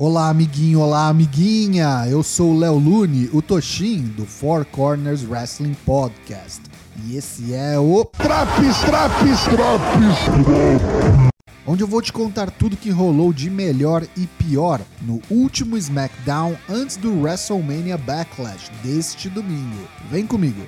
Olá, amiguinho, olá, amiguinha! Eu sou o Léo Lune, o Toshin, do Four Corners Wrestling Podcast. E esse é o Traps, traps, traps! Onde eu vou te contar tudo que rolou de melhor e pior no último SmackDown antes do WrestleMania Backlash deste domingo. Vem comigo!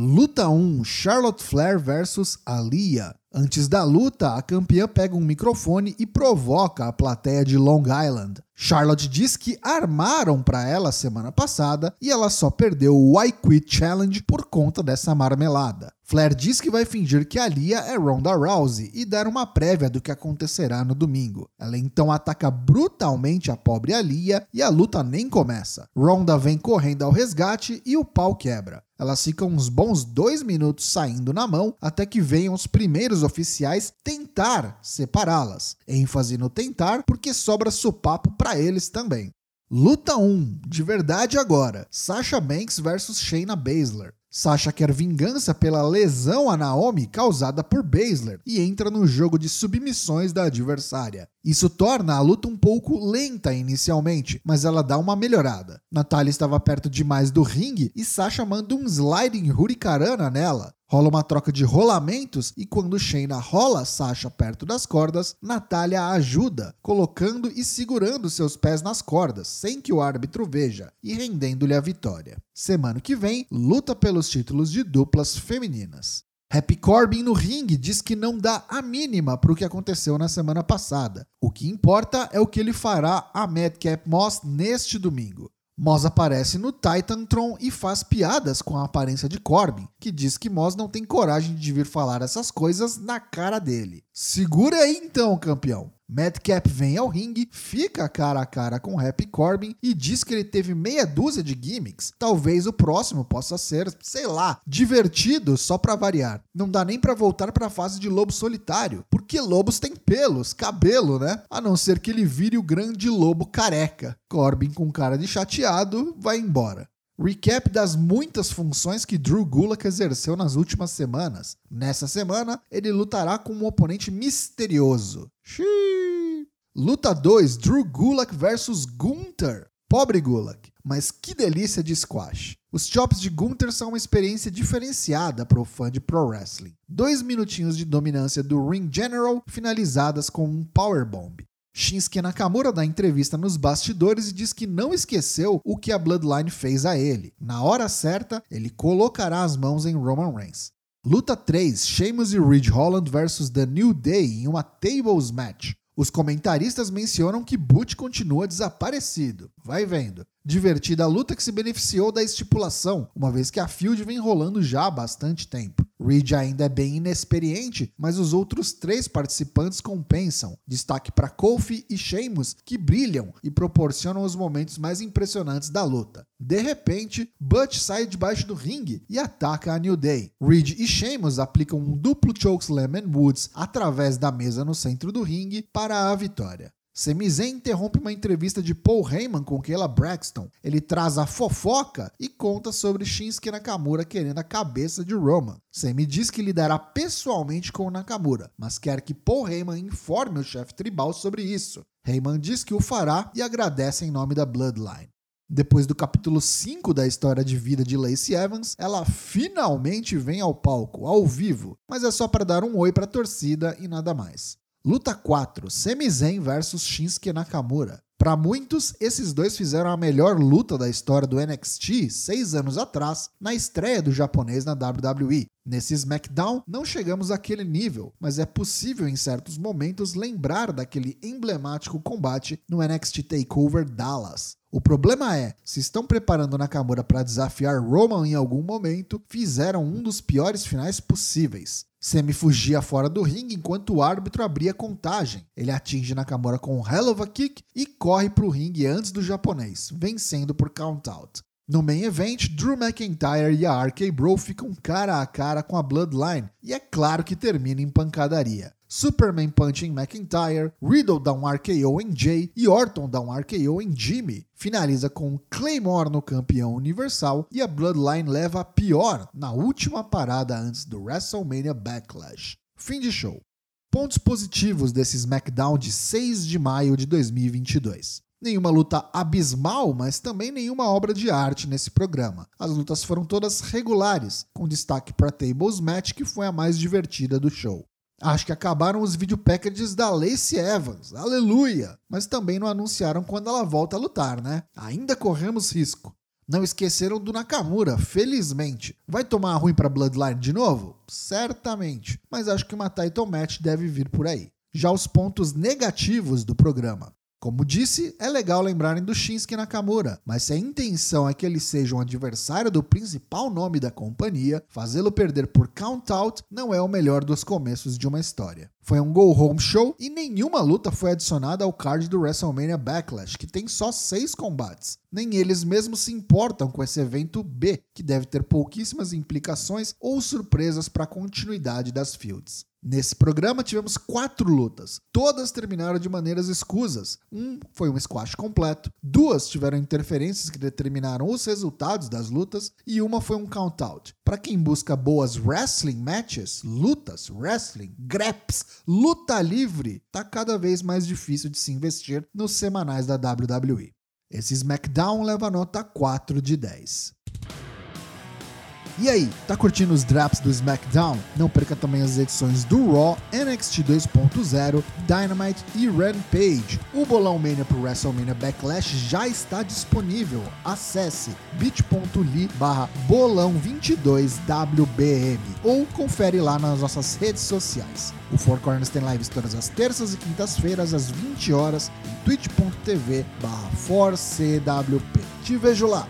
Luta 1: Charlotte Flair versus Aliyah. Antes da luta, a campeã pega um microfone e provoca a plateia de Long Island. Charlotte diz que armaram para ela semana passada e ela só perdeu o I Quit Challenge por conta dessa marmelada. Flair diz que vai fingir que a Lia é Ronda Rousey e dar uma prévia do que acontecerá no domingo. Ela então ataca brutalmente a pobre Alia e a luta nem começa. Ronda vem correndo ao resgate e o pau quebra. Elas ficam uns bons dois minutos saindo na mão até que venham os primeiros oficiais tentar separá-las. ênfase no tentar porque sobra supapo para eles também. Luta 1, de verdade agora: Sasha Banks versus Shayna Baszler. Sasha quer vingança pela lesão a Naomi causada por Baszler e entra no jogo de submissões da adversária. Isso torna a luta um pouco lenta inicialmente, mas ela dá uma melhorada. Natália estava perto demais do ringue e Sasha manda um sliding hurricanrana nela. Rola uma troca de rolamentos e quando Shayna rola Sasha perto das cordas, Natália ajuda, colocando e segurando seus pés nas cordas, sem que o árbitro veja, e rendendo-lhe a vitória. Semana que vem, luta pelos títulos de duplas femininas. Happy Corbin no ringue diz que não dá a mínima para o que aconteceu na semana passada. O que importa é o que ele fará a Madcap Moss neste domingo. Moss aparece no Titantron e faz piadas com a aparência de Corbin, que diz que Moss não tem coragem de vir falar essas coisas na cara dele. Segura aí então, campeão. Madcap vem ao ringue, fica cara a cara com Happy Corbin e diz que ele teve meia dúzia de gimmicks. Talvez o próximo possa ser, sei lá, divertido só para variar. Não dá nem para voltar para a fase de lobo solitário, porque lobos têm pelos, cabelo, né? A não ser que ele vire o grande lobo careca. Corbin com cara de chateado vai embora. Recap das muitas funções que Drew Gulak exerceu nas últimas semanas. Nessa semana, ele lutará com um oponente misterioso. Xiii. Luta 2: Drew Gulak versus Gunther. Pobre Gulak, mas que delícia de squash. Os chops de Gunther são uma experiência diferenciada para o fã de pro wrestling. Dois minutinhos de dominância do Ring General finalizadas com um powerbomb. Shinsuke Nakamura dá entrevista nos bastidores e diz que não esqueceu o que a Bloodline fez a ele. Na hora certa, ele colocará as mãos em Roman Reigns. Luta 3: Sheamus e Ridge Holland versus The New Day em uma Tables Match. Os comentaristas mencionam que Butch continua desaparecido. Vai vendo. Divertida a luta que se beneficiou da estipulação, uma vez que a Field vem rolando já há bastante tempo. Reed ainda é bem inexperiente, mas os outros três participantes compensam. Destaque para Kofi e Sheamus, que brilham e proporcionam os momentos mais impressionantes da luta. De repente, Butch sai debaixo do ringue e ataca a New Day. Reed e Sheamus aplicam um duplo chokeslam and woods através da mesa no centro do ringue para a vitória. Sami Zayn interrompe uma entrevista de Paul Heyman com Kayla Braxton. Ele traz a fofoca e conta sobre Shinsuke Nakamura querendo a cabeça de Roman. Sami diz que lidará pessoalmente com o Nakamura, mas quer que Paul Heyman informe o chefe tribal sobre isso. Heyman diz que o fará e agradece em nome da Bloodline. Depois do capítulo 5 da história de vida de Lacey Evans, ela finalmente vem ao palco, ao vivo, mas é só para dar um oi para a torcida e nada mais. Luta 4: Sami Zayn versus Shinsuke Nakamura. Para muitos, esses dois fizeram a melhor luta da história do NXT seis anos atrás, na estreia do japonês na WWE. Nesse SmackDown, não chegamos àquele nível, mas é possível em certos momentos lembrar daquele emblemático combate no NXT TakeOver Dallas. O problema é, se estão preparando Nakamura para desafiar Roman em algum momento, fizeram um dos piores finais possíveis. Semi fugia fora do ringue enquanto o árbitro abria contagem. Ele atinge Nakamura com um hell of a kick e corre para o ringue antes do japonês, vencendo por count out. No main event, Drew McIntyre e a RK Bro ficam cara a cara com a Bloodline, e é claro que termina em pancadaria. Superman punch em McIntyre, Riddle dá um RKO em Jay e Orton dá um RKO em Jimmy. Finaliza com Claymore no campeão universal e a Bloodline leva a pior na última parada antes do WrestleMania Backlash. Fim de show. Pontos positivos desse SmackDown de 6 de maio de 2022. Nenhuma luta abismal, mas também nenhuma obra de arte nesse programa. As lutas foram todas regulares, com destaque para Tables Match, que foi a mais divertida do show. Acho que acabaram os video packages da Lacey Evans, aleluia! Mas também não anunciaram quando ela volta a lutar, né? Ainda corremos risco. Não esqueceram do Nakamura, felizmente. Vai tomar ruim para Bloodline de novo? Certamente, mas acho que uma title match deve vir por aí. Já os pontos negativos do programa. Como disse, é legal lembrarem do Shinsuke Nakamura, mas se a intenção é que ele seja um adversário do principal nome da companhia, fazê-lo perder por count-out não é o melhor dos começos de uma história. Foi um go-home show e nenhuma luta foi adicionada ao card do WrestleMania Backlash, que tem só seis combates. Nem eles mesmos se importam com esse evento B, que deve ter pouquíssimas implicações ou surpresas para a continuidade das fields. Nesse programa tivemos quatro lutas, todas terminaram de maneiras escusas. Um foi um squash completo, duas tiveram interferências que determinaram os resultados das lutas e uma foi um count-out. Para quem busca boas wrestling matches, lutas, wrestling, greps, luta livre, tá cada vez mais difícil de se investir nos semanais da WWE. Esse SmackDown leva nota 4 de 10. E aí, tá curtindo os drops do SmackDown? Não perca também as edições do Raw, NXT 2.0, Dynamite e Rampage. O Bolão Mania pro WrestleMania Backlash já está disponível. Acesse bit.ly barra bolão22wbm ou confere lá nas nossas redes sociais. O Four Corners tem lives todas as terças e quintas-feiras às 20 horas em twitch.tv barra 4cwp. Te vejo lá!